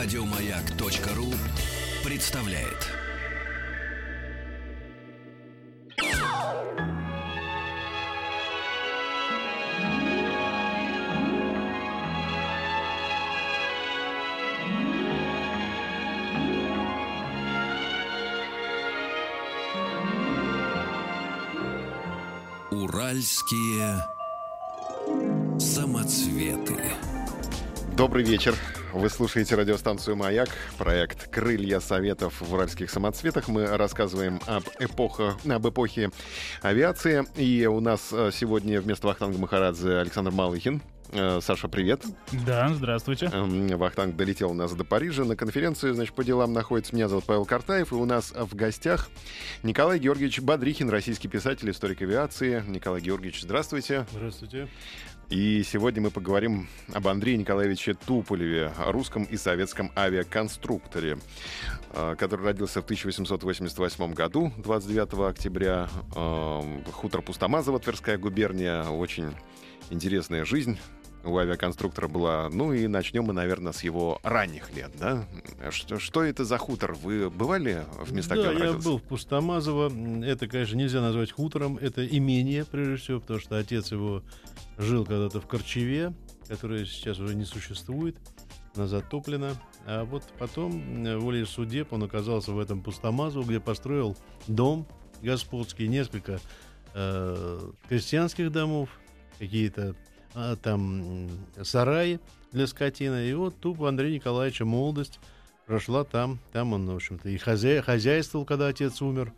Радиомаяк.ру представляет. Уральские самоцветы. Добрый вечер. Вы слушаете радиостанцию «Маяк», проект «Крылья советов в уральских самоцветах». Мы рассказываем об, эпоха, об эпохе авиации. И у нас э, сегодня вместо Вахтанга Махарадзе Александр Малыхин. Э, Саша, привет. Да, здравствуйте. Эм, Вахтанг долетел у нас до Парижа. На конференции, значит, по делам находится. Меня зовут Павел Картаев. И у нас в гостях Николай Георгиевич Бодрихин, российский писатель, историк авиации. Николай Георгиевич, здравствуйте. Здравствуйте. И сегодня мы поговорим об Андрее Николаевиче Туполеве, русском и советском авиаконструкторе, э, который родился в 1888 году, 29 октября. Э, Хутор Пустомазово, Тверская губерния. Очень интересная жизнь у авиаконструктора была. Ну и начнем мы, наверное, с его ранних лет, да? Что, что это за хутор? Вы бывали в местах, да, где он я родился? был в Пустомазово. Это, конечно, нельзя назвать хутором. Это имение, прежде всего, потому что отец его жил когда-то в Корчеве, которая сейчас уже не существует. Она затоплена. А вот потом, э, волей судеб, он оказался в этом Пустомазово, где построил дом господский, несколько э, крестьянских домов, какие-то а, там сараи для скотины. И вот тупо Андрея Николаевича молодость прошла там. Там он, в общем-то, и хозя... хозяйствовал, когда отец умер.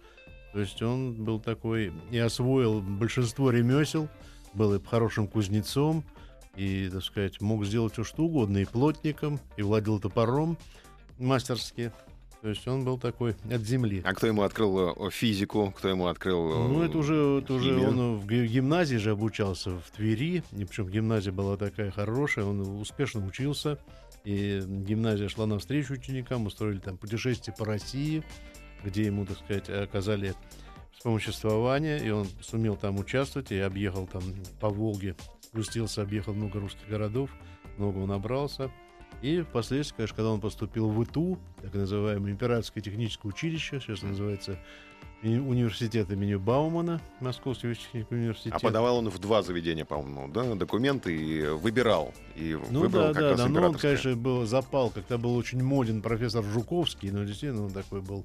То есть он был такой и освоил большинство ремесел, был и хорошим кузнецом, и, так сказать, мог сделать все что угодно, и плотником, и владел топором мастерски. То есть он был такой от земли. А кто ему открыл э, физику? Кто ему открыл э, Ну, это уже, это уже он в ги- гимназии же обучался в Твери. И причем гимназия была такая хорошая, он успешно учился. И гимназия шла навстречу ученикам, устроили там путешествие по России, где ему, так сказать, оказали вспомоществование, и он сумел там участвовать, и объехал там по Волге, спустился, объехал много русских городов, много он набрался. И впоследствии, конечно, когда он поступил в ИТУ, так называемое Императорское техническое училище, сейчас называется университет имени Баумана, Московский технический университет. А подавал он в два заведения, по-моему, да, документы и выбирал. И Ну выбрал да, как да, раз да. Но он, конечно, был запал, когда был очень моден профессор Жуковский, но действительно он такой был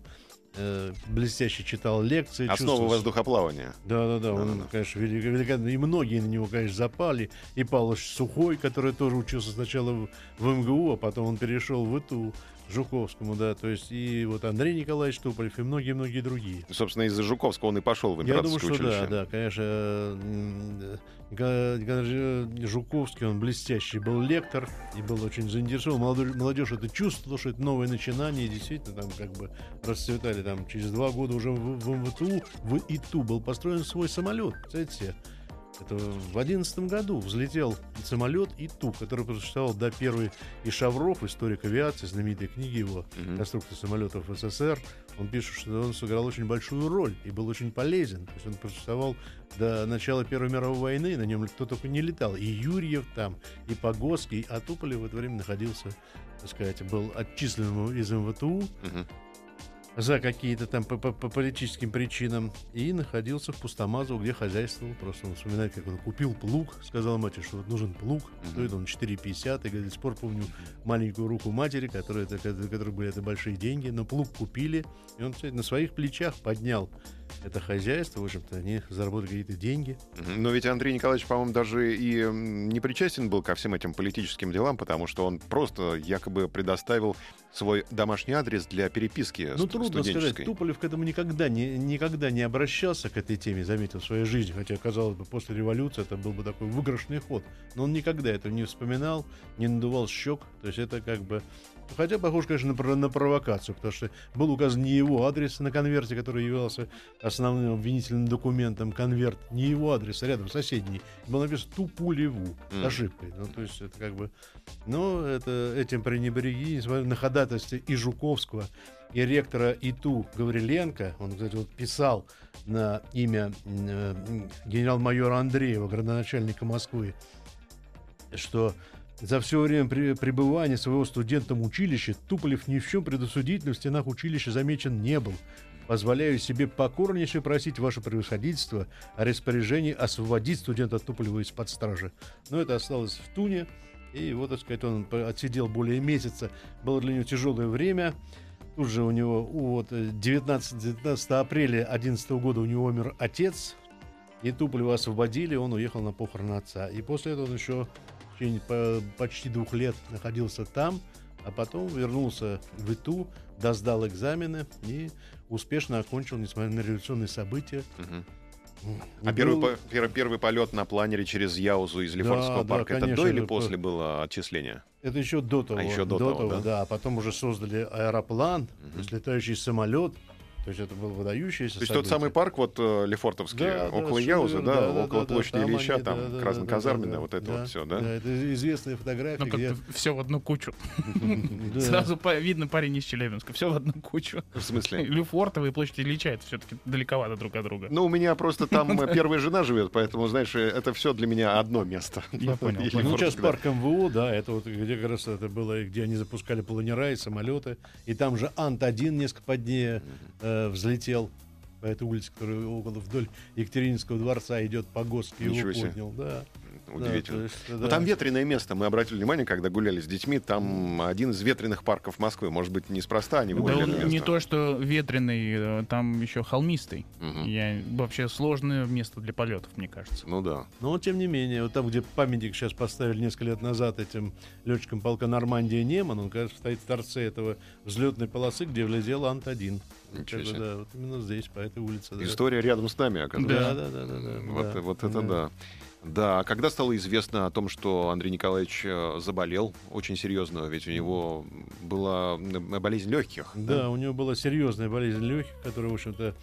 э, блестяще читал лекции. Основы чувствовался- воздухоплавания. Да, да, да, он, Да-да-да. конечно, велик- великолепно. И многие на него, конечно, запали. И Павлович Сухой, который тоже учился сначала в, в МГУ, а потом он перешел в ИТУ, Жуковскому, да. То есть и вот Андрей Николаевич Туполев, и многие-многие другие. Собственно, из-за Жуковского он и пошел в Я думаю, императорское что да, училище. да, конечно, м, Николай Николаевич Жуковский, он блестящий был лектор и был очень заинтересован. Молодежь это чувствовала, что это новое начинание, и действительно там как бы расцветали. Там через два года уже в, в МВТУ, в ИТУ был построен свой самолет, представляете себе? Это в одиннадцатом году взлетел самолет ИТУ, который просуществовал до первой и Шавров, историк авиации, знаменитой книги его Мгм. конструктор самолетов СССР, он пишет, что он сыграл очень большую роль и был очень полезен. То есть он просуществовал до начала Первой мировой войны, на нем кто только не летал. И Юрьев там, и Погоский, а Туполев в это время находился, так сказать, был отчислен из МВТУ Мгм. За какие-то там по, по- по политическим причинам и находился в Пустомазово, где хозяйствовал. Просто он вспоминает, как он купил плуг, сказал матери, что вот нужен плуг, стоит он 4,50. И говорит, до сих пор помню маленькую руку матери, которая, это, которые были это большие деньги, но плуг купили, и он кстати, на своих плечах поднял это хозяйство, в общем-то, они заработали какие-то деньги. Но ведь Андрей Николаевич, по-моему, даже и не причастен был ко всем этим политическим делам, потому что он просто якобы предоставил свой домашний адрес для переписки Ну, трудно сказать. Туполев к этому никогда не, никогда не обращался, к этой теме, заметил, в своей жизни. Хотя, казалось бы, после революции это был бы такой выигрышный ход. Но он никогда этого не вспоминал, не надувал щек. То есть это как бы... Хотя похоже, конечно, на, на провокацию, потому что был указан не его адрес на конверте, который являлся основным обвинительным документом. Конверт не его адрес, а рядом соседний. Был написан Тупулеву Мгм. ошибкой. Ну, то есть это как бы... Но это, этим пренебрегли, несмотря на ходатайство и Жуковского, и ректора ИТУ Гавриленко, он, кстати, вот писал на имя э, генерал-майора Андреева, градоначальника Москвы, что За все время пребывания своего студентом училища Туполев ни в чем предосудительном в стенах училища замечен не был. Позволяю себе покорнейше просить ваше превосходительство о распоряжении освободить студента Туполева из-под стражи. Но это осталось в Туне. И вот, так сказать, он отсидел более месяца. Было для него тяжелое время. Тут же у него вот 19, 19 апреля 2011 года у него умер отец. И Туполева освободили, он уехал на похороны отца. И после этого он еще в течение почти двух лет находился там, а потом вернулся в Иту, доздал экзамены и успешно окончил, несмотря на революционные события. Угу. А первый, по, первый, первый полет на планере через Яузу из Лефортовского да, парка, да, конечно, это до или это после было отчисление? Это еще до того. А еще до, до того, того, да? да. А потом уже создали аэроплан, угу. летающий самолет. То есть это был выдающийся. То есть тот самый парк вот э, Лефортовский, да, около да, Яуза, да, да, около да, площади да, Ильича, там, там да, красноказарменная, да, да, вот это да, вот все, да? Да, это известная фотография. Ну, где... все в одну кучу. Сразу видно парень из Челябинска. Все в одну кучу. В смысле? Лефортово и площадь Ильича, это все-таки далековато друг от друга. Ну, у меня просто там первая жена живет, поэтому, знаешь, это все для меня одно место. Я понял. Ну, сейчас парк МВО, да, это вот где как раз это было, где они запускали планера и самолеты. И там же Ант-1 несколько поднее э, взлетел по этой улице, которая около вдоль Екатерининского дворца идет по ГОСТ, его поднял. Да. Удивительно. Да, есть, да. Но там ветреное место. Мы обратили внимание, когда гуляли с детьми, там один из ветреных парков Москвы. Может быть, неспроста они выбрали да, место. Не то, что ветреный, э, там еще холмистый. Угу. Я, вообще сложное место для полетов, мне кажется. Ну да. Но тем не менее, вот там, где памятник сейчас поставили несколько лет назад этим летчикам полка Нормандия Неман, он, конечно, стоит в торце этого взлетной полосы, где влетел Ант-1. Ничего себе. Да, вот именно здесь, по этой улице. История да. рядом с нами, оказывается. Да, да, да. да, да вот, да, вот это да. да. Да, а когда стало известно о том, что Андрей Николаевич э, заболел очень серьезно, ведь у него была болезнь легких. Да, да? у него была серьезная болезнь легких, которая, в общем-то,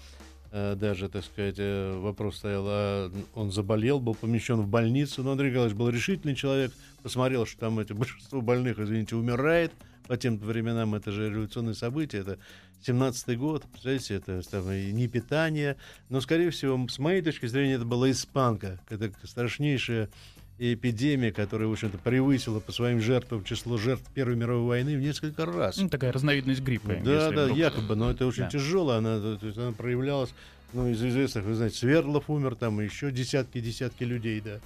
э, даже, так сказать, э, вопрос стоял, а он заболел, был помещен в больницу, но Андрей Николаевич был решительный человек, посмотрел, что там эти большинство больных, извините, умирает, по тем временам это же революционное событие, это 17-й год, представляете, это там, и не питание, но, скорее всего, с моей точки зрения, это была испанка, это страшнейшая эпидемия, которая, в общем-то, превысила по своим жертвам число жертв Первой мировой войны в несколько раз. Ну, такая разновидность гриппа. Да, да, вдруг... якобы, но это очень да. тяжело, она, то есть она проявлялась, ну, из известных, вы знаете, Свердлов умер, там еще десятки-десятки людей, да.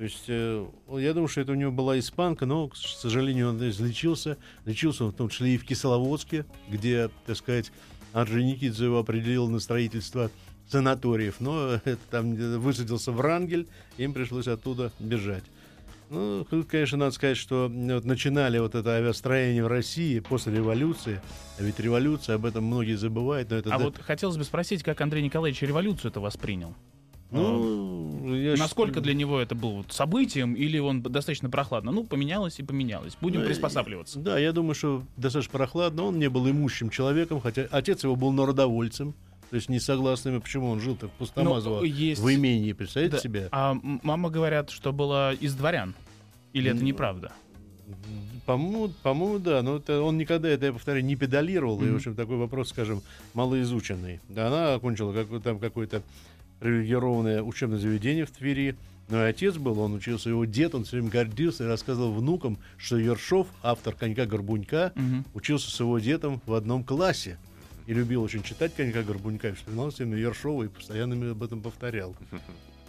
То есть э, я думаю, что это у него была испанка, но, к сожалению, он излечился. Лечился он в том числе и в Кисловодске, где, так сказать, Орджоникидзе его определил на строительство санаториев. Но это, там высадился в Рангель, им пришлось оттуда бежать. Ну, тут, конечно, надо сказать, что вот начинали вот это авиастроение в России после революции. А ведь революция, об этом многие забывают. Но это а да... вот хотелось бы спросить, как Андрей Николаевич революцию это воспринял? Ну, я Насколько считаю... для него это было вот событием, или он достаточно прохладно? Ну, поменялось и поменялось. Будем ну, приспосабливаться. Да, я думаю, что достаточно прохладно. Он не был имущим человеком, хотя отец его был народовольцем. То есть не согласными, почему он жил-то в Пустомазово, есть... в имении, представляете да. себе? А мама говорят, что была из дворян. Или это неправда? По-моему, по-моему, да. Но это, он никогда, это я повторяю, не педалировал. Mm-hmm. И, в общем, такой вопрос, скажем, малоизученный. Да, она окончила как, там какой-то привилегированное учебное заведение в Твери. Но и отец был, он учился, его дед, он все время гордился и рассказывал внукам, что Ершов, автор «Конька-горбунька», угу. учился с его дедом в одном классе. И любил очень читать «Конька горбунька», и вспоминал все время Ершова и постоянно об этом повторял.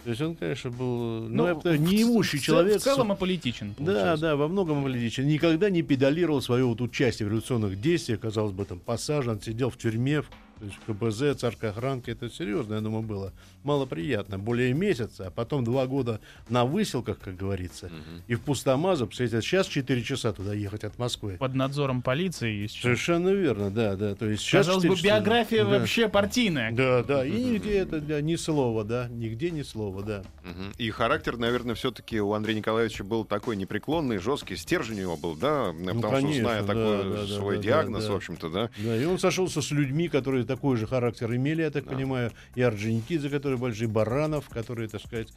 То есть он, конечно, был ну, ну, повторяю, неимущий в, человек. В целом аполитичен. Да, да, во многом аполитичен. Никогда не педалировал свое вот участие в революционных действиях, казалось бы, там посажен, сидел в тюрьме, то есть КБЗ, царской охранки, это серьезно, я думаю, было малоприятно. Более месяца, а потом два года на выселках, как говорится, угу. и в Пустомазу, представляете, сейчас 4 часа туда ехать от Москвы. Под надзором полиции есть. Совершенно верно, да, да. То есть сейчас Казалось бы, биография часа. вообще партийная. Да, да, и нигде это да, ни слова, да, нигде ни слова, да. Угу. И характер, наверное, все-таки у Андрея Николаевича был такой непреклонный, жесткий, стержень у него был, да, ну, потому конечно, что, зная да, такой да, свой да, диагноз, да, в общем-то, да. Да, и он сошелся с людьми, которые такой же характер имели, я так да. понимаю, и Орджоникидзе, которые большие баранов, которые, так сказать,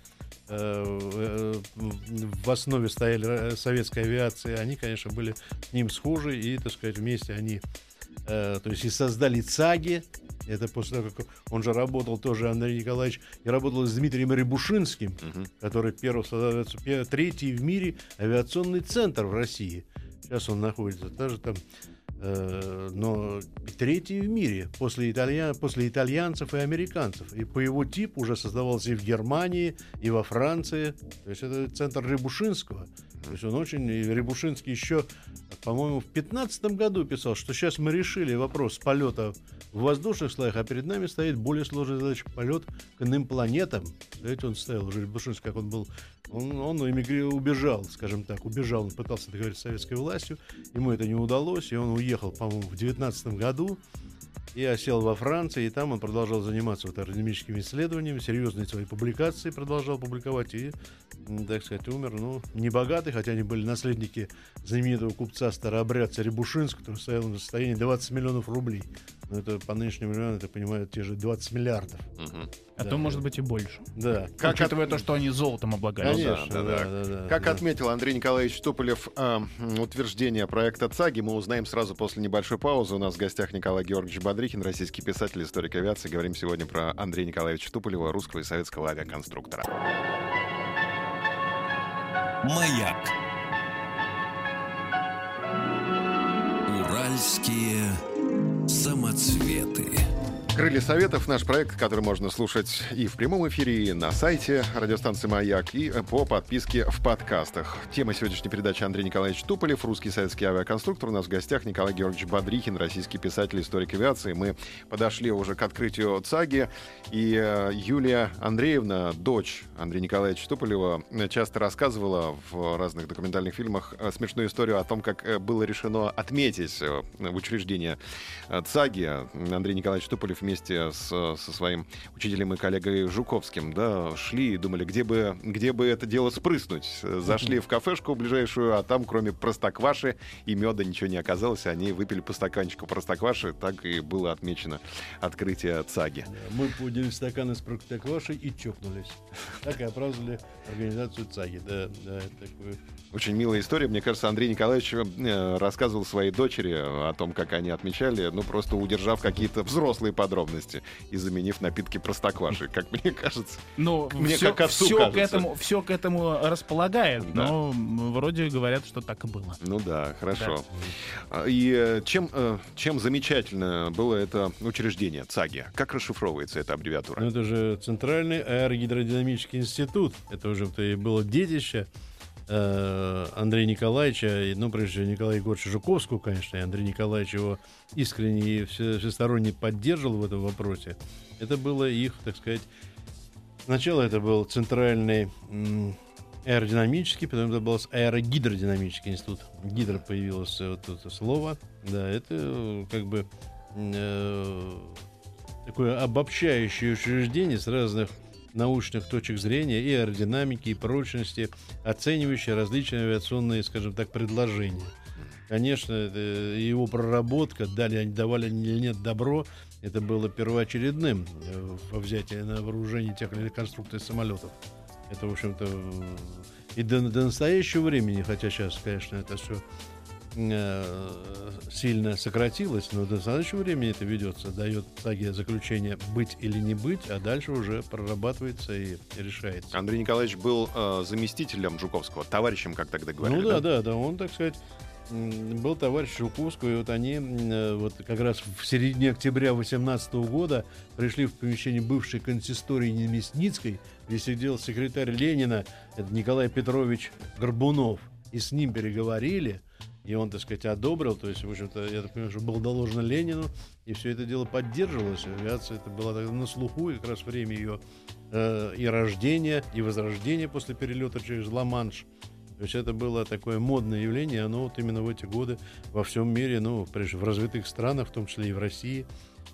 э, э, в основе стояли советской авиации, они, конечно, были с ним схожи, и, так сказать, вместе они, э, то есть, и создали ЦАГи, Это после того, как он же работал тоже, Андрей Николаевич, и работал с Дмитрием Рябушинским, угу. который первый, третий в мире авиационный центр в России. Сейчас он находится даже там Э, но третий в мире после, италья... после итальянцев и американцев. И по его типу уже создавался и в Германии, и во Франции. То есть это центр Рябушинского. То есть он очень... И Рябушинский еще, по-моему, в 15 году писал, что сейчас мы решили вопрос полета в воздушных слоях, а перед нами стоит более сложная задача полет к иным планетам. Знаете, он стоял уже Рябушинский, как он был он, он эмигри... убежал, скажем так, убежал, он пытался договориться с советской властью, ему это не удалось, и он уехал, по-моему, в 19 году, и осел во Франции, и там он продолжал заниматься вот аэродинамическими исследованиями, серьезные свои публикации продолжал публиковать, и, так сказать, умер, ну, не богатый, хотя они были наследники знаменитого купца старообрядца Рябушинского, который стоял на состоянии 20 миллионов рублей. Но это по нынешним временам, это понимают, те же 20 миллиардов. Угу. А да. то может быть и больше. Да. Как Учитывая от... то, что они золотом облагают. Конечно, да, да, да, да, да, как да. отметил Андрей Николаевич Туполев, э, утверждение проекта ЦАГИ мы узнаем сразу после небольшой паузы. У нас в гостях Николай Георгиевич Бодрихин, российский писатель, историк авиации. Говорим сегодня про Андрея Николаевича Туполева, русского и советского авиаконструктора. Маяк. Уральские самоцветы. Крылья Советов — наш проект, который можно слушать и в прямом эфире, и на сайте радиостанции «Маяк», и по подписке в подкастах. Тема сегодняшней передачи Андрей Николаевич Туполев, русский советский авиаконструктор. У нас в гостях Николай Георгиевич Бодрихин, российский писатель, историк авиации. Мы подошли уже к открытию ЦАГИ, и э, Юлия Андреевна, дочь Андрея Николаевича Туполева, часто рассказывала в разных документальных фильмах э, смешную историю о том, как э, было решено отметить в учреждении ЦАГИ. Андрей Николаевич Туполев вместе с, со своим учителем и коллегой Жуковским, да, шли и думали, где бы, где бы это дело спрыснуть. Зашли в кафешку ближайшую, а там, кроме простокваши и меда, ничего не оказалось. Они выпили по стаканчику простокваши. Так и было отмечено открытие ЦАГИ. Мы подняли стаканы с простокваши и чокнулись. Так и оправдывали организацию ЦАГИ. Да, да, такое очень милая история. Мне кажется, Андрей Николаевич э, рассказывал своей дочери о том, как они отмечали, ну, просто удержав какие-то взрослые подробности и заменив напитки простокваши, как мне кажется. Ну, мне все, как отцу все кажется. к этому, все к этому располагает, да. но вроде говорят, что так и было. Ну да, хорошо. Да. И э, чем, э, чем замечательно было это учреждение ЦАГИ? Как расшифровывается эта аббревиатура? Ну, это же Центральный аэрогидродинамический институт. Это уже и было детище э, Андрея Николаевича, ну, прежде всего, Николая Егоровича Жуковского, конечно, и Андрей Николаевич его искренне и всесторонне поддерживал в этом вопросе. Это было их, так сказать, сначала это был центральный аэродинамический, потом это был аэрогидродинамический институт. Гидро появилось вот это слово. Да, это как бы э, такое обобщающее учреждение с разных научных точек зрения и аэродинамики, и прочности, оценивающие различные авиационные, скажем так, предложения. Конечно, его проработка, дали они давали или нет добро, это было первоочередным э, во взятии на вооружение тех или иных конструкций самолетов. Это, в общем-то, и до, до настоящего времени, хотя сейчас, конечно, это все сильно сократилось, но до настоящего времени это ведется, дает саге заключение быть или не быть, а дальше уже прорабатывается и решается. Андрей Николаевич был э, заместителем Жуковского, товарищем, как тогда говорили. Ну да, да, да, да, он, так сказать, был товарищ Жуковского, и вот они э, вот как раз в середине октября 18 года пришли в помещение бывшей консистории Немесницкой, где сидел секретарь Ленина, это Николай Петрович Горбунов, и с ним переговорили, и он, так сказать, одобрил, то есть, в общем-то, я так понимаю, что было доложено Ленину, и все это дело поддерживалось. Авиация это была тогда на слуху, и как раз время ее э, и рождения, и возрождения после перелета через Ла-Манш. То есть это было такое модное явление, оно вот именно в эти годы во всем мире, ну, прежде в развитых странах, в том числе и в России,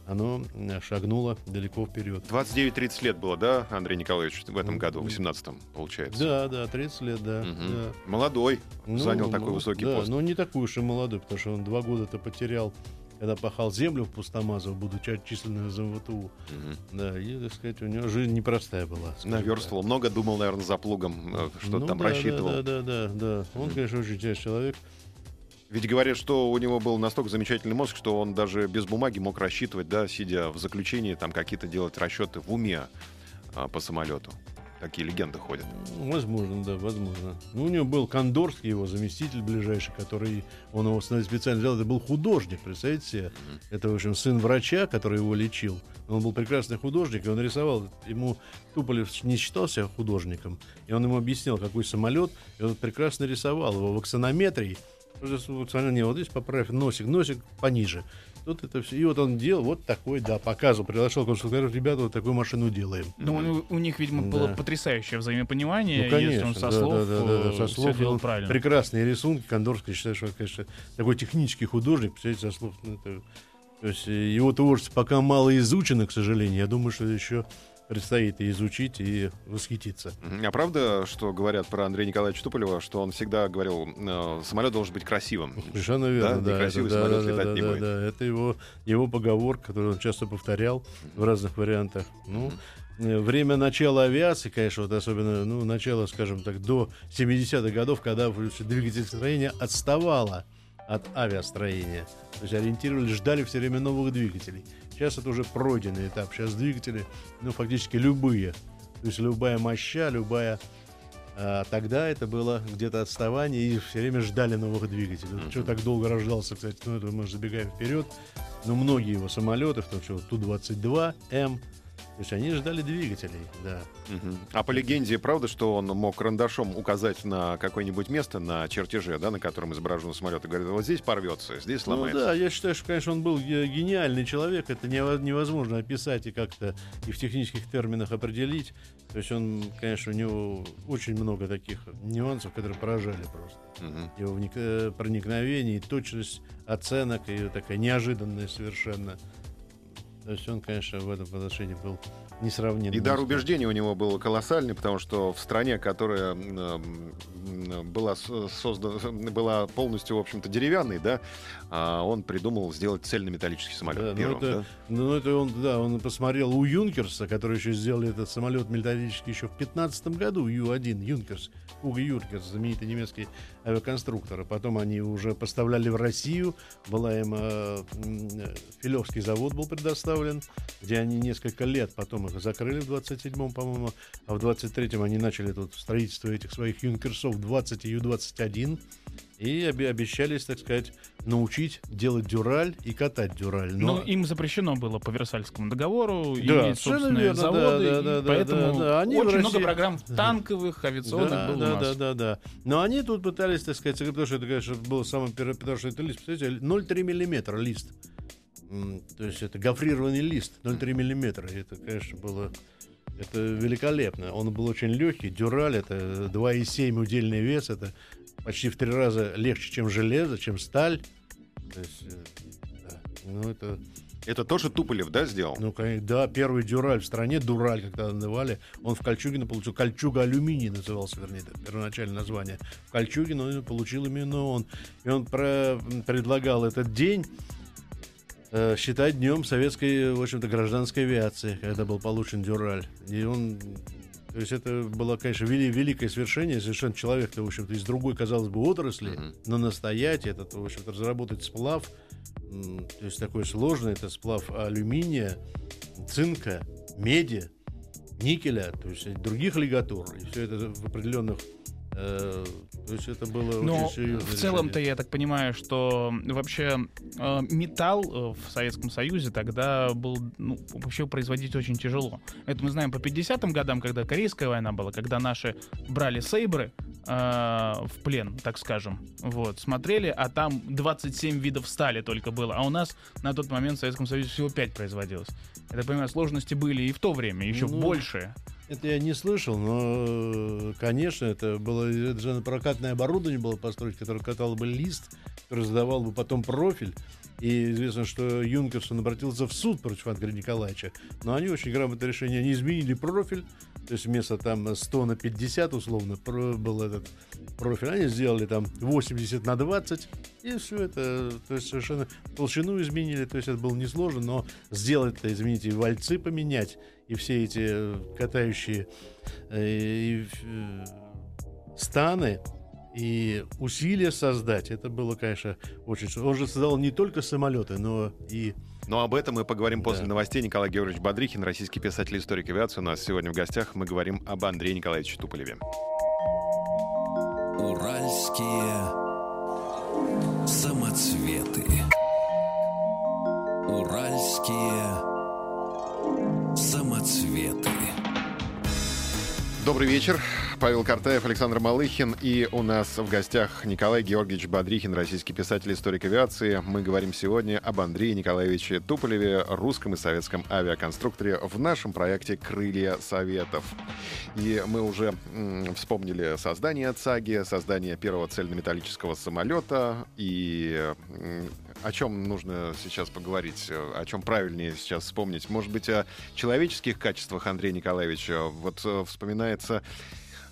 оно шагнуло далеко вперед. 29-30 лет было, да, Андрей Николаевич, в этом году, в 18-м, получается? Да, да, 30 лет, да. Угу. да. Молодой, ну, занял такой высокий да, пост. но не такой уж и молодой, потому что он два года-то потерял когда пахал землю в Пустомазово, будучи отчисленным из МВТУ. Угу. Да, и, так сказать, у него жизнь непростая была. Наверстывал. Много думал, наверное, за плугом, э, что ну, там да, рассчитывал. Да, да, да, да, да. Он, угу. конечно, очень тяжелый человек. Ведь говорят, что у него был настолько замечательный мозг, что он даже без бумаги мог рассчитывать, да, сидя в заключении, там какие-то делать расчеты в уме а, по самолету. Такие легенды ходят. Возможно, да, возможно. Ну, у него был Кондорский, его заместитель ближайший, который он его специально взял. Это был художник, представляете себе? Mm-hmm. Это, в общем, сын врача, который его лечил. Он был прекрасный художник, и он рисовал. Ему Туполев не считался художником, и он ему объяснял, какой самолет, и он прекрасно рисовал его в аксонометрии. Не, вот здесь поправь носик, носик пониже. Тут это все. И вот он делал вот такой, да, показывал, приглашал конструкторов, ребята, вот такую машину делаем. Ну, у, у них, видимо, было да. потрясающее взаимопонимание, ну, конечно, если он со да, слов, да, да, да, со слов делал правильно. Прекрасные рисунки. Кондорский, считаю, что, конечно, такой технический художник, представляете, со слов. Ну, это, то есть э, его творчество пока мало изучено, к сожалению. Я думаю, что еще предстоит и изучить, и восхититься. А правда, что говорят про Андрея Николаевича Туполева, что он всегда говорил, э, самолет должен быть красивым? Совершенно верно, да. да Некрасивый это, самолет да, летать да, не да, будет. Да, это его, его поговорка, которую он часто повторял в разных вариантах. Ну, э, Время начала авиации, конечно, вот особенно, ну, начало, скажем так, до 70-х годов, когда двигательное строение отставало от авиастроения. То есть ориентировались, ждали все время новых двигателей. Сейчас это уже пройденный этап. Сейчас двигатели, ну, фактически любые. То есть любая моща, любая... А, тогда это было где-то отставание, и все время ждали новых двигателей. Mm-hmm. Что так долго рождался, кстати, ну, это мы забегаем вперед. Но многие его самолеты, в том числе Ту-22М, то есть они ждали двигателей, да. Угу. А по легенде, правда, что он мог карандашом указать на какое-нибудь место на чертеже, да, на котором изображен самолет, и говорит, вот здесь порвется, здесь ну сломается. Ну да, я считаю, что, конечно, он был гениальный человек, это невозможно описать и как-то и в технических терминах определить. То есть он, конечно, у него очень много таких нюансов, которые поражали просто. Угу. Его вник- проникновение, точность оценок, и такая неожиданная совершенно то есть он, конечно, в этом отношении был несравненный. И дар убеждения у него был колоссальный, потому что в стране, которая была создана, была полностью, в общем-то, деревянной, да, а он придумал сделать цельнометаллический самолет. Да, первым, ну, это, да? ну это он, да, он посмотрел у Юнкерса, который еще сделали этот самолет металлический еще в 15 году, Ю-1, Юнкерс, Уго Юнкерс, знаменитый немецкий авиаконструктор. Потом они уже поставляли в Россию, была им э, Филевский завод был предоставлен, где они несколько лет потом их закрыли в 27-м, по-моему, а в 23-м они начали тут строительство этих своих юнкерсов 20 и Ю-21 и обещались, так сказать, научить делать дюраль и катать дюраль. Но... Ну, им запрещено было по Версальскому договору да, иметь собственные верно, заводы, да, да, да, поэтому да, да. Они очень России... много программ танковых, авиационных да, было да, у нас. Да, да, да. Но они тут пытались, так сказать, потому что это, конечно, было самое первое, потому что это лист, представляете, 0,3 миллиметра лист. То есть это гофрированный лист, 0,3 миллиметра. Это, конечно, было это великолепно. Он был очень легкий. Дюраль это 2,7 удельный вес. Это почти в три раза легче, чем железо, чем сталь. То есть, э, да. Ну, это... Это тоже Туполев, да, сделал? Ну, конечно, да, первый дюраль в стране, дураль, когда называли, он в Кольчугино получил, Кольчуга алюминий назывался, вернее, это первоначальное название. В Кольчугино получил именно он. И он про, предлагал этот день э, считать днем советской, в общем-то, гражданской авиации, когда был получен дюраль. И он то есть это было, конечно, вели, великое свершение. Совершенно человек-то, в общем-то, из другой, казалось бы, отрасли, uh-huh. но настоять этот, в общем-то, разработать сплав, то есть такой сложный, это сплав алюминия, цинка, меди, никеля, то есть других лигатур. И все это в определенных Э, то есть это было Но очень серьезно. В целом-то я так понимаю, что вообще э, металл э, в Советском Союзе тогда был ну, вообще производить очень тяжело. Это мы знаем по 50-м годам, когда Корейская война была, когда наши брали сейбры э, в плен, так скажем. Вот, смотрели, а там 27 видов стали только было. А у нас на тот момент в Советском Союзе всего 5 производилось. Я так понимаю, сложности были и в то время, еще ну, больше. Это я не слышал, но, конечно, это было это же прокатное оборудование было построить, которое катало бы лист, который задавал бы потом профиль. И известно, что Юнкерсон обратился в суд против Андрея Николаевича. Но они очень грамотное решение. Они изменили профиль. То есть вместо там 100 на 50 условно был этот профиль. Они сделали там 80 на 20. И все это, то есть совершенно толщину изменили. То есть это было несложно, но сделать это, извините, вальцы поменять и все эти э, катающие э, э, станы, И усилия создать, это было, конечно, очень... Он же создал не только самолеты, но и но об этом мы поговорим после Да. новостей. Николай Георгиевич Бодрихин, российский писатель, историк авиации. У нас сегодня в гостях мы говорим об Андрее Николаевиче Туполеве. Уральские самоцветы. Уральские самоцветы. Добрый вечер. Павел Картаев, Александр Малыхин. И у нас в гостях Николай Георгиевич Бодрихин, российский писатель, историк авиации. Мы говорим сегодня об Андрее Николаевиче Туполеве, русском и советском авиаконструкторе в нашем проекте «Крылья Советов». И мы уже м, вспомнили создание ЦАГИ, создание первого цельнометаллического самолета. И о чем нужно сейчас поговорить, о чем правильнее сейчас вспомнить? Может быть, о человеческих качествах Андрея Николаевича. Вот э, вспоминается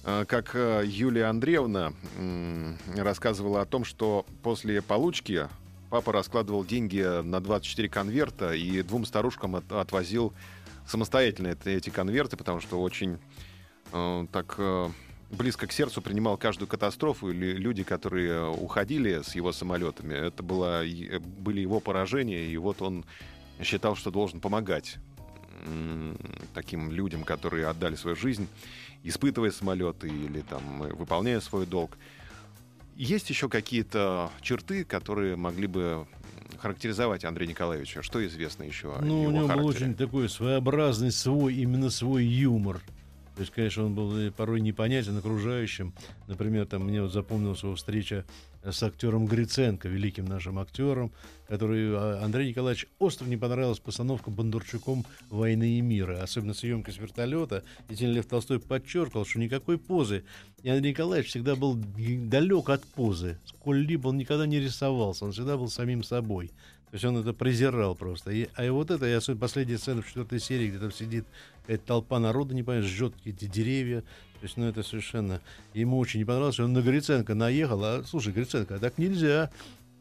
как э, Юлия Андреевна рассказывала о том, что после получки папа раскладывал деньги на 24 конверта и двум старушкам от- отвозил самостоятельно это- эти конверты, потому что очень э, так э, близко к сердцу принимал каждую катастрофу или люди, которые уходили с его самолетами. Это было, были его поражения, и вот он считал, что должен помогать таким людям, которые отдали свою жизнь, испытывая самолеты или там э, выполняя свой долг. Есть еще какие-то черты, которые могли бы характеризовать Андрея Николаевича? Что известно еще о Ну, его у него был характере? очень такой своеобразный свой, именно свой юмор. То есть, конечно, он был порой непонятен окружающим. Например, там мне вот запомнилась его встреча с актером Гриценко, великим нашим актером, который а, Андрей Николаевич остро не понравилась постановка Бондарчуком «Войны и мира», особенно съемка с вертолета. Тем Лев Толстой подчеркивал, что никакой позы. И Андрей Николаевич всегда был далек от позы. Сколь-либо он никогда не рисовался, он всегда был самим собой. То есть он это презирал просто. И, а и вот это, и особенно последняя сцена в четвертой серии, где там сидит какая-то толпа народа, не понимаешь, жжет эти деревья. То есть, ну, это совершенно... Ему очень не понравилось. Он на Гриценко наехал. А, слушай, Гриценко, а так нельзя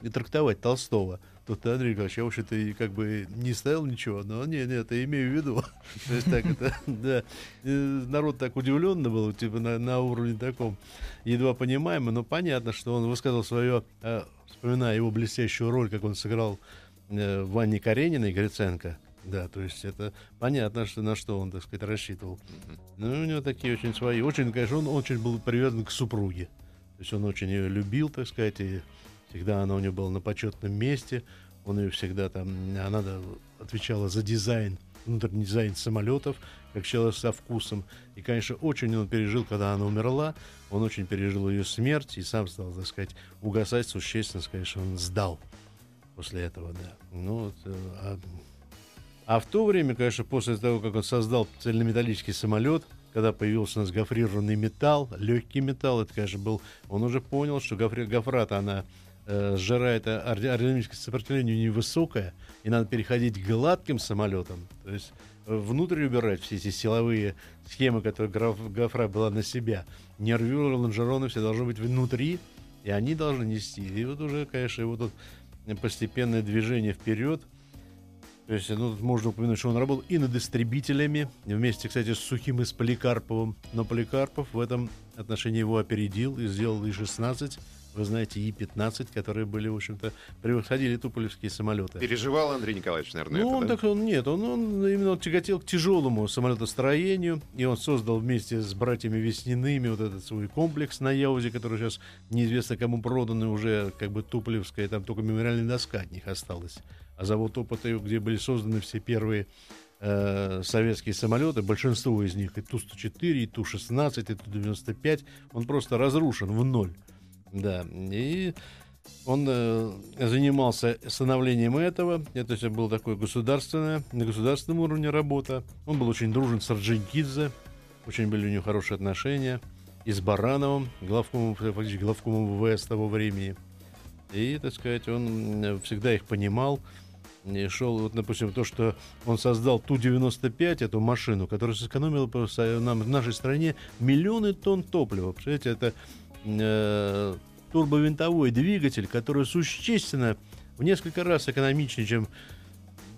и трактовать Толстого. Тут Андрей Николаевич, я вообще-то и как бы не ставил ничего, но нет, нет, я имею в виду. То есть так это, да. Народ так удивленно был, типа на, на уровне таком едва понимаемый, но понятно, что он высказал свое, э, вспоминая его блестящую роль, как он сыграл э, в Ванне Карениной Гриценко. Да, то есть это понятно, что на что он, так сказать, рассчитывал. Ну, у него такие очень свои. Очень, конечно, он очень был привязан к супруге. То есть он очень ее любил, так сказать, и всегда она у него была на почетном месте. Он ее всегда там, она отвечала за дизайн, внутренний дизайн самолетов, как человек со вкусом. И, конечно, очень он пережил, когда она умерла, он очень пережил ее смерть и сам стал, так сказать, угасать существенно, конечно, он сдал после этого, да. Ну, вот, э, а, а в то время, конечно, после того, как он создал цельнометаллический самолет, когда появился у нас гофрированный металл, легкий металл, это, конечно, был... Он уже понял, что гофри, гофрата, она э, сжирает, а аэр- аэродинамическое сопротивление у нее высокое, и надо переходить к гладким самолетам. То есть внутрь убирать все эти силовые схемы, которые граф, гофра была на себя. Нервюры, лонжероны все должны быть внутри, и они должны нести. И вот уже, конечно, вот тут постепенное движение вперед. То есть, ну, можно упомянуть, что он работал и над истребителями, вместе, кстати, с Сухим и с Поликарповым. Но Поликарпов в этом отношении его опередил и сделал И-16, вы знаете, И-15, которые были, в общем-то, превосходили туполевские самолеты. Переживал Андрей Николаевич, наверное, Ну, это, он да? так, он нет, он, он именно тяготел к тяжелому самолетостроению, и он создал вместе с братьями Весниными вот этот свой комплекс на Яузе, который сейчас неизвестно кому продан, и уже как бы Туполевская, там только мемориальная доска от них осталась. А завод опыта, где были созданы все первые э, советские самолеты, большинство из них, и Ту-104, и Ту-16, и Ту-95, он просто разрушен в ноль. Да, и он э, занимался становлением этого. Это все было такое государственное, на государственном уровне работа. Он был очень дружен с Орджоникидзе. Очень были у него хорошие отношения. И с Барановым, главкомом, фактически главкомом ВВС того времени. И, так сказать, он э, всегда их понимал. Шел, вот, допустим, то, что он создал Ту-95, эту машину, которая сэкономила нам в нашей стране миллионы тонн топлива. Представляете, это э, турбовинтовой двигатель, который существенно в несколько раз экономичнее, чем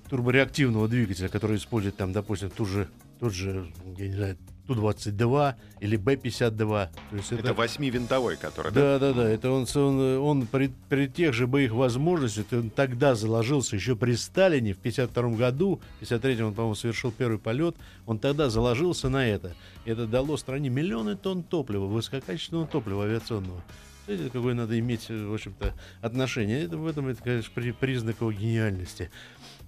турбореактивного двигателя, который использует там, допустим, ту же, тот же, я не знаю, Ту-22 или Б-52. То есть Это восьмивинтовой, который, да, да? да, да. Это он, он, он при, при тех же боевых возможностях, он тогда заложился еще при Сталине в 52 году, в 53 он, по-моему, совершил первый полет, он тогда заложился на это. Это дало стране миллионы тонн топлива, высококачественного топлива авиационного. Смотрите, какое надо иметь, в общем-то, отношение. Это, в этом, это, конечно, при, признак его гениальности.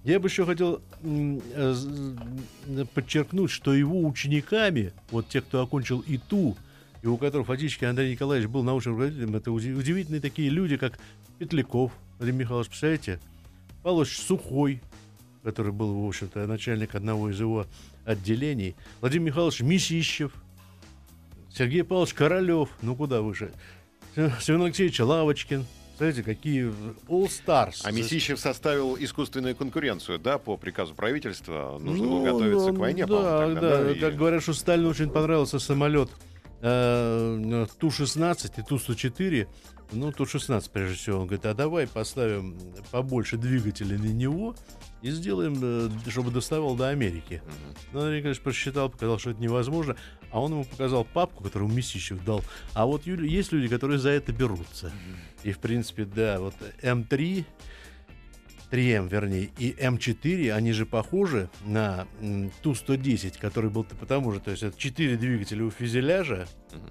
Я бы еще хотел э, э, подчеркнуть, что его учениками, вот те, кто окончил ИТУ, и у которых фактически Андрей Николаевич был научным руководителем, это уди- удивительные такие люди, как Петляков, Владимир Михайлович, представляете? Павлович Сухой, который был, в общем-то, начальник одного из его отделений, Владимир Михайлович Мисищев, Сергей Павлович Королев, ну куда выше, Семен Алексеевич Лавочкин, Смотрите, какие All Stars. А Месищев составил искусственную конкуренцию, да, по приказу правительства. Нужно Ну, было готовиться ну, к войне, да, тогда, да, и- Как говорят, что Сталину очень понравился самолет э, Ту-16 и Ту-104. Ну, Ту-16, прежде всего. Он говорит, а давай поставим побольше двигателей на него и сделаем, э, чтобы доставал до Америки. Мгм. Ну, Андрей Николаевич посчитал, показал, что это невозможно. А он ему показал папку, которую Месищев дал. А вот ю- есть люди, которые за это берутся. И, в принципе, да, вот М3, 3М, вернее, и М4, они же похожи на м, Ту-110, который был потому же, то есть это 4 двигателя у фюзеляжа,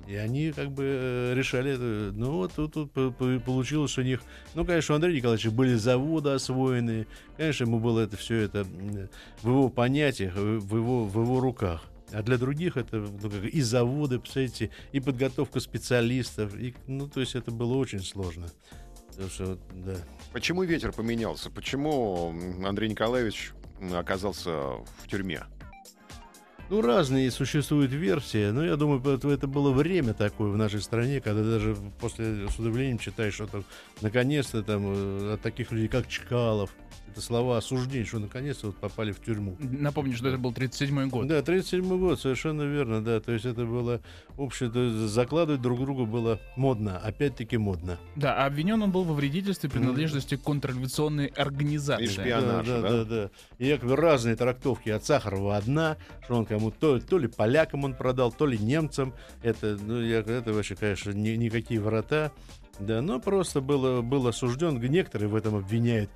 и они как бы э, решали. Ну, вот тут, тут по- по- получилось, что у них... Ну, конечно, у Андрея Николаевича были заводы освоены. Конечно, ему было это все это в его понятиях, в его, в его руках. А для других это ну, как и заводы, представляете, и подготовка специалистов. И, ну, то есть это было очень сложно. Потому что, да. Почему ветер поменялся? Почему Андрей Николаевич оказался в тюрьме? Ну, разные существуют версии, но я думаю, это, это было время такое в нашей стране, когда даже после с удивлением читаешь, что там, наконец-то там э, от таких людей, как Чкалов, это слова осуждения, что наконец-то вот попали в тюрьму. Напомню, что это был 37-й год. Да, 37 год, совершенно верно, да, то есть это было общее, то есть закладывать друг другу было модно, опять-таки модно. Да, а обвинен он был во вредительстве принадлежности к контрреволюционной организации. И шпион. Шпионаж, да, да? да, да, да. И якобы разные трактовки от Сахарова одна, что он кому то, то ли полякам он продал, то ли немцам. Это, ну, я, это вообще, конечно, ни- никакие врата. Да, но просто было, был осужден. Некоторые в этом обвиняют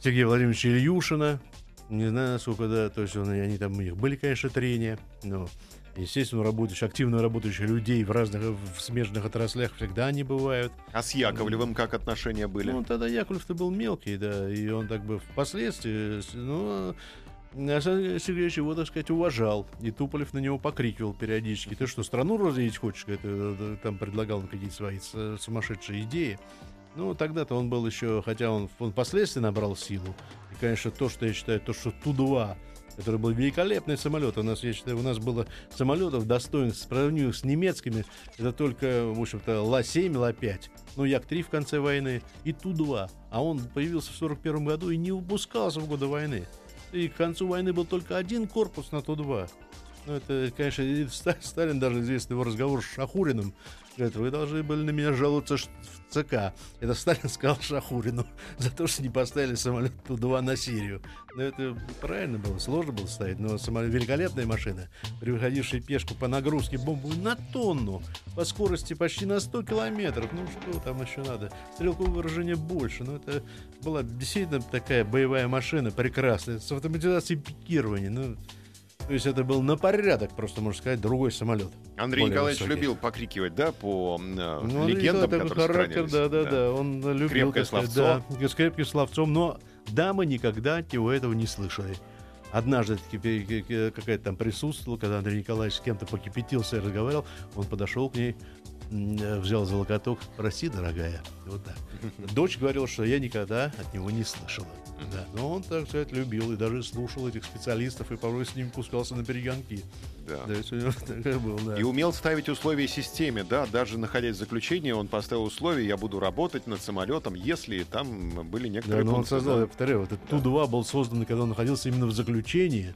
Сергея Владимировича Ильюшина. Не знаю, насколько, да, то есть он, они там, у них были, конечно, трения, но, естественно, работающих, активно работающих людей в разных, в смежных отраслях всегда они бывают. А с Яковлевым как отношения были? Ну, тогда Яковлев-то был мелкий, да, и он так бы впоследствии, ну, Александр Сергеевич его, так сказать, уважал. И Туполев на него покрикивал периодически. Ты что, страну разделить хочешь? Это, э, там предлагал он какие-то свои сумасшедшие идеи. Ну, тогда-то он был еще, хотя он, он впоследствии набрал силу. И, конечно, то, что я считаю, то, что Ту-2, который был великолепный самолет. У нас, я считаю, у нас было самолетов достойных, сравнимых с немецкими. Это только, в общем-то, Ла-7, Ла-5. Ну, Як-3 в конце войны и Ту-2. А он появился в 41 году и не выпускался в годы войны. И к концу войны был только один корпус на Ту-2. Ну, это, конечно, Сталин даже известный его разговор с Шахуриным. Говорит, вы должны были на меня жаловаться в ЦК. Это Сталин сказал Шахурину за то, что не поставили самолет Ту-2 на Сирию. Но это правильно было, сложно было ставить. Но самолет, великолепная машина, превосходившая пешку по нагрузке бомбы на тонну, по скорости почти на 100 километров. Ну что там еще надо? Стрелковое выражение больше. Но это была действительно такая боевая машина прекрасная, с автоматизацией пикирования. Ну, то есть это был на порядок, просто можно сказать, другой самолет. Андрей более Николаевич высокий. любил покрикивать, да, по э, Ну, легендам, которые характер, сохранились. да, да, да, он любил Крепкое сказать, словцо. да, с крепким словцом, но дамы никогда от него этого не слышали. Однажды какая-то там присутствовала, когда Андрей Николаевич с кем-то покипятился и разговаривал, он подошел к ней, э, взял за локоток, прости, дорогая, вот так. Дочь говорила, что я никогда от него не слышала. Да, но он, так сказать, любил и даже слушал этих специалистов и порой с ним пускался на перегонки. Да. То есть у него такое было, да. И умел ставить условия системе, да, даже находясь в заключении, он поставил условия, я буду работать над самолетом, если там были Да, некоторые но он создал, да. я повторяю, вот этот Ту-2 был создан, когда он находился именно в заключении.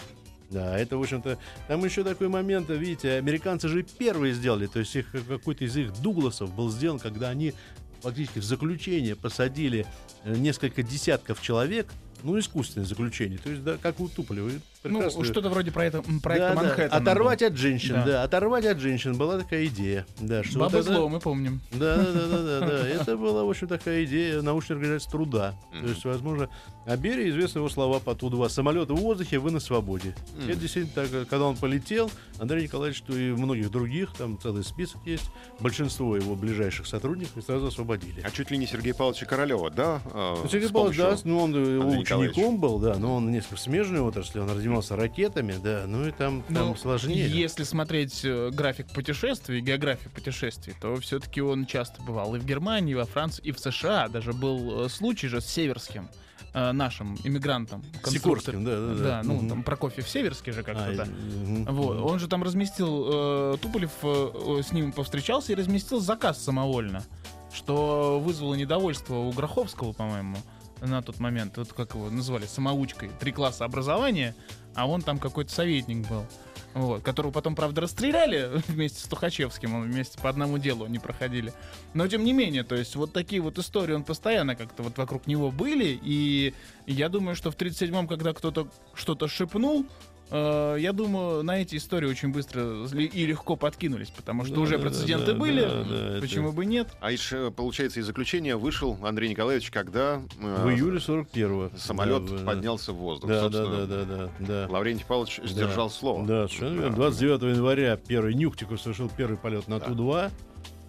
Да, это, в общем-то, там еще такой момент, видите, американцы же первые сделали, то есть их, какой-то из их Дугласов был сделан, когда они фактически в заключение посадили э, несколько десятков человек, ну, искусственное заключение. То есть, да, как у Туполева. Ну, что-то вроде проекта, м, проекта Да, да. Манхэттена. Оторвать был. от женщин, Да. да. Оторвать от женщин была такая идея. Да, что Бабы вот это- зло, мы помним. Да, да, да, да, да, да. Это была, в общем, такая идея научной организации труда. То есть, возможно, о Берии известны его слова по Ту-2. Самолет в воздухе, вы на свободе. Это действительно так. Когда он полетел, Андрей Николаевич, что и многих других, там целый список есть, большинство его ближайших сотрудников сразу освободили. А чуть ли не Сергей Павловича Королева, да? э, Сергей Павлович, да, ну, он э, его Андрея учеником был, да, но он несколько в смежной отрасли, он занимался ракетами, да, ну и там, там Ну, сложнее. Если смотреть э, график путешествий, географию путешествий, то все-таки он часто бывал и в Германии, и во Франции, и в США. Даже был э, случай же с Северским, э, нашим иммигрантом. Сикорским, да, да, да. Да, ну Мгм. там Прокофьев Северский же как-то, А, да. мгм, Вот, он же там разместил, э, Туполев э, с ним повстречался и разместил заказ самовольно, что вызвало недовольство у Гроховского, по-моему, на тот момент, вот как его называли, самоучкой, три класса образования, а он там какой-то советник был. Вот, которого потом, правда, расстреляли вместе с Тухачевским, он вместе по одному делу они проходили. Но тем не менее, то есть вот такие вот истории, он постоянно как-то вот вокруг него были, и я думаю, что в 37-м, когда кто-то что-то шепнул, я думаю, на эти истории очень быстро и легко подкинулись, потому что Да, уже да, прецеденты да, были, да, да, это- почему бы нет? А из, э, получается, из заключения вышел Андрей Николаевич, когда э, В июле 41-го. самолет Да, поднялся в воздух. Да, да, Собственно, да, да, да, да. Лаврентий Павлович сдержал слово. Да, совершенно верно. 29 января первый Нюхтиков совершил первый полет на Да. Ту-2.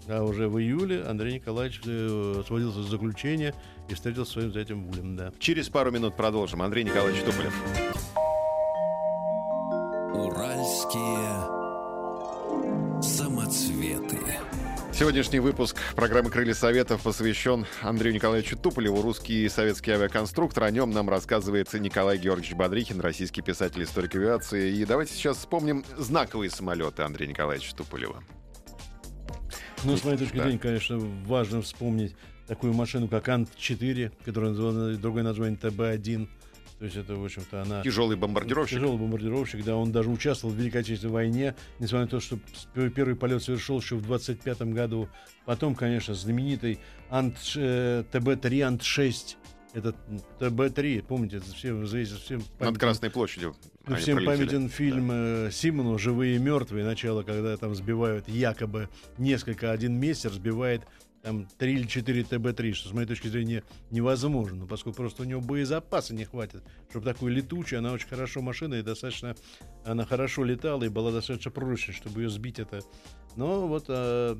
А уже в июле Андрей Николаевич э, освободился из заключения и встретился со своим зятем Вулем, да. Через пару минут продолжим. Андрей Николаевич Туполев. Уральские самоцветы. Сегодняшний выпуск программы «Крылья Советов» посвящен Андрею Николаевичу Туполеву, русский и советский авиаконструктор. О нем нам рассказывает Николай Георгиевич Бодрихин, российский писатель, историк авиации. И давайте сейчас вспомним знаковые самолеты Андрея Николаевича Туполева. Ну, с моей точки Да. зрения, конечно, важно вспомнить такую машину, как Ант-4, которая называна другое название ТБ-1. То есть это, в общем-то, она... Тяжелый бомбардировщик. Тяжелый бомбардировщик, да, он даже участвовал в Великой Отечественной войне, несмотря на то, что первый полет совершил еще в 25 году. Потом, конечно, знаменитый Ант, э, ТБ-3 Ант-6, этот ТБ-3, помните, это всем всем Над памятен- Красной площадью. всем пролетели. памятен фильм э, Симону «Живые и мертвые», начало, когда там сбивают якобы несколько, один мессер сбивает там 3 или 4 ТБ-3, что с моей точки зрения невозможно, поскольку просто у него боезапаса не хватит, чтобы такой летучий, она очень хорошо машина и достаточно, она хорошо летала и была достаточно прочной, чтобы ее сбить это. Но вот а,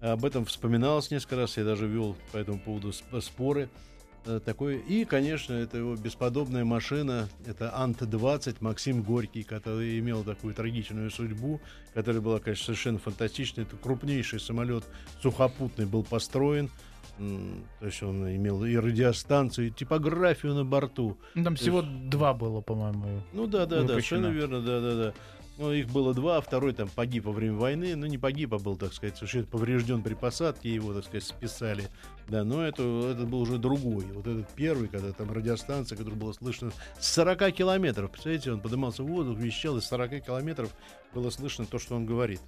об этом вспоминалось несколько раз, я даже вел по этому поводу сп- споры. Э, Такой. И, конечно, это его бесподобная машина. Это Ант-20 Максим Горький, который имел такую трагичную судьбу, которая была, конечно, совершенно фантастичной. Это крупнейший самолет сухопутный был построен. То есть он имел и радиостанцию, и типографию на борту. Ну, там всего два было, по-моему. Ну да, да, да, Выпущено. совершенно верно, да, да, да. Ну, их было два, второй там погиб во время войны, ну не погиб, а был, так сказать, совершенно поврежден при посадке, его, так сказать, списали. Да, но это, это был уже другой. Вот этот первый, когда там радиостанция, которая была слышно с 40 километров. Представляете, он поднимался в воздух, вещал, из 40 километров было слышно то, что он говорит.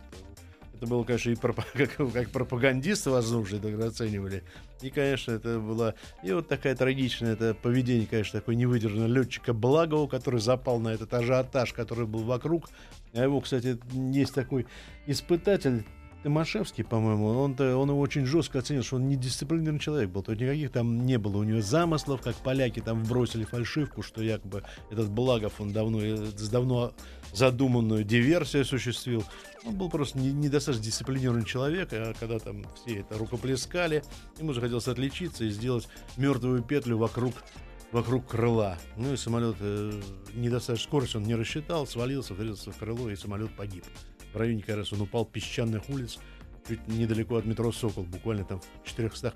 Это было, конечно, и пропа- как, как пропагандисты воздушные тогда оценивали. И, конечно, это было... И вот такая трагичная, это поведение, конечно, такой невыдержанного летчика Благова, который запал на этот ажиотаж, который был вокруг. А его, кстати, есть такой испытатель, Тимошевский, по-моему, он-то, он его очень жестко оценил, что он недисциплинированный человек был. То есть никаких там не было у него замыслов, как поляки там вбросили фальшивку, что якобы этот Благов, он давно, э, давно задуманную диверсию осуществил. Он был просто не- недостаточно дисциплинированный человек, а когда там все это рукоплескали, ему захотелось отличиться и сделать мертвую петлю вокруг вокруг крыла. Ну и самолет э, недостаточно скорость он не рассчитал, свалился, врезался в крыло, и самолет погиб. В районе, раз он упал песчаных улиц, чуть недалеко от метро «Сокол», буквально там в 400-500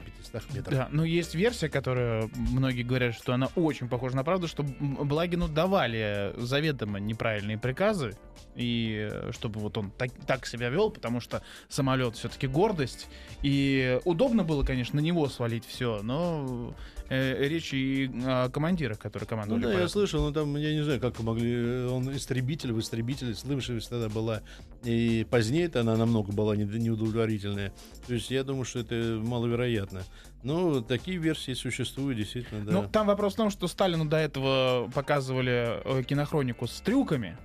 метрах. Да, но есть версия, которая многие говорят, что она очень похожа на правду, что Благину давали заведомо неправильные приказы, и э, чтобы вот он так, так себя вел, потому что самолет все-таки гордость, и удобно было, конечно, на него свалить все, но э, речь и о командирах, которые Ну командовали. да, я слышал, но там, я не знаю, как могли, э, он истребитель, в истребителе, слышимость тогда была, и позднее это она намного была не- неудовлетворительная. То есть я думаю, что это маловероятно. Но такие версии существуют, действительно, да. Ну, там вопрос в том, что Сталину до этого показывали э, кинохронику с трюками,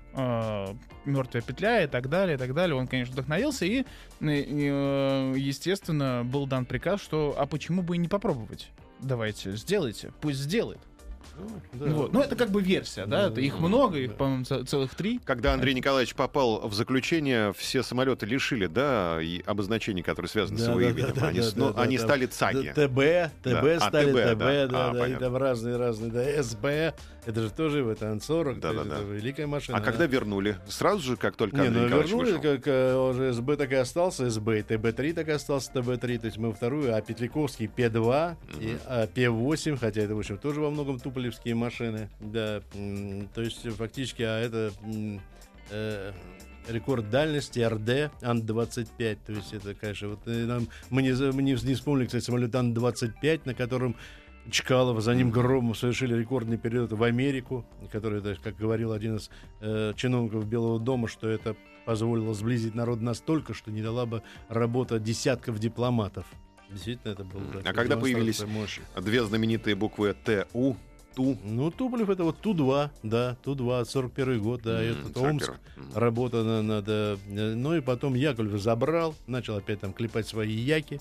мертвая петля и так далее, и так далее. Он, конечно, вдохновился, и, э, естественно, был дан приказ, что а почему бы и не попробовать? Давайте, сделайте, пусть сделает. Ну, да. Вот. Ну, это как бы версия, да? Да, их да, много, да. их, по-моему, ц- целых три. Когда Андрей Николаевич попал в заключение, все самолеты лишили, да, и обозначений, которые связаны с Да, его да, именем. да, да, они да, с- ну, да, они да. стали ЦАГи. ТБ, ТБ Да. А, стали, ТБ, ТБ, да. да, А, да, и понятно. там разные-разные, да, СБ, это же тоже в это Ан-40, Да, да, да. это великая машина. А когда да. вернули? Сразу же, как только Не, Андрей ну Николаевич вернули, вышел? как э, уже СБ так и остался СБ, и ТБ-3 так и остался ТБ-3, то есть мы вторую, а Петликовский П-2 и а, П-8, хотя это, в общем, тоже во многом туполевские машины, да, то есть фактически, а это э, рекорд дальности РД Ан-25, то есть это, конечно, вот э, нам, мы, не, мы не, не вспомнили, кстати, самолет Ан-25, на котором Чкалов, за ним Громов совершили рекордный перелет в Америку, который, то есть, как говорил один из э, чиновников Белого дома, что это позволило сблизить народ настолько, что не дала бы работа десятков дипломатов. Действительно, это было. А когда появились- мощи. Две знаменитые буквы ТУ, ТУ. Ну, Туполев это вот Ту-2, да, Ту-2, 41 год, да, этот 41. Омск, Мгм. работа на- надо. э, Ну и потом Яковлев забрал, начал опять там клепать свои яки.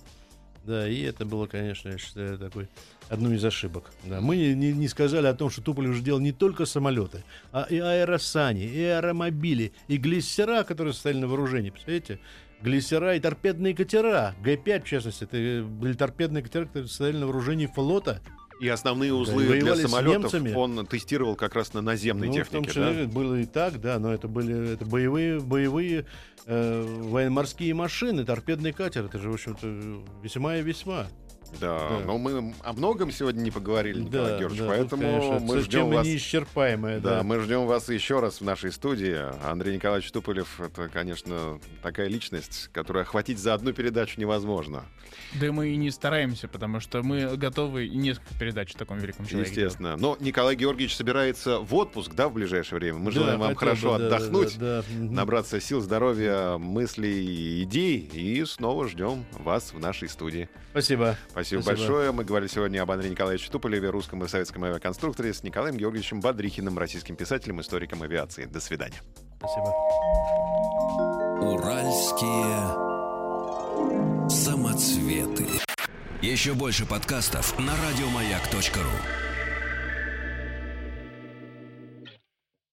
Да, и это было, конечно, я считаю, такой одной из ошибок. Да. Мы не, не- не сказали о том, что Туполев же делал не только самолеты, а и аэросани, и аэромобили, и глиссера, которые стояли на вооружении. Представляете? Глиссера и торпедные катера. Г-5, в частности, это были торпедные катера, которые стояли на вооружении флота. И основные узлы воевали для самолетов он тестировал как раз на наземной Ну, в том технике. да? числе было и так, да, но это были это боевые, боевые э, военно-морские машины, торпедный катер. Это же, в общем-то, весьма и весьма. Да, Да. но мы о многом сегодня не поговорили, Николай да, Георгиевич, да, поэтому тут, конечно, мы ждем вас. неисчерпаемая, Да, да. мы ждем вас еще раз в нашей студии. Андрей Николаевич Туполев — это, конечно, такая личность, которую охватить за одну передачу невозможно. Да мы и не стараемся, потому что мы готовы и несколько передач о таком великом человеке. Естественно. Но Николай Георгиевич собирается в отпуск, да, в ближайшее время. Мы Да, желаем вам хотя хорошо бы, да, отдохнуть, да, да, мгм. набраться сил, здоровья, мыслей, идей. И снова ждем вас в нашей студии. Спасибо. Спасибо, Спасибо. большое. Мы говорили сегодня об Андрея Николаевиче Туполеве, русском и советском авиаконструкторе, с Николаем Георгиевичем Бодрихиным, российским писателем, историком авиации. До свидания. Спасибо. Уральские самоцветы. Еще больше подкастов на радиомаяк.ру.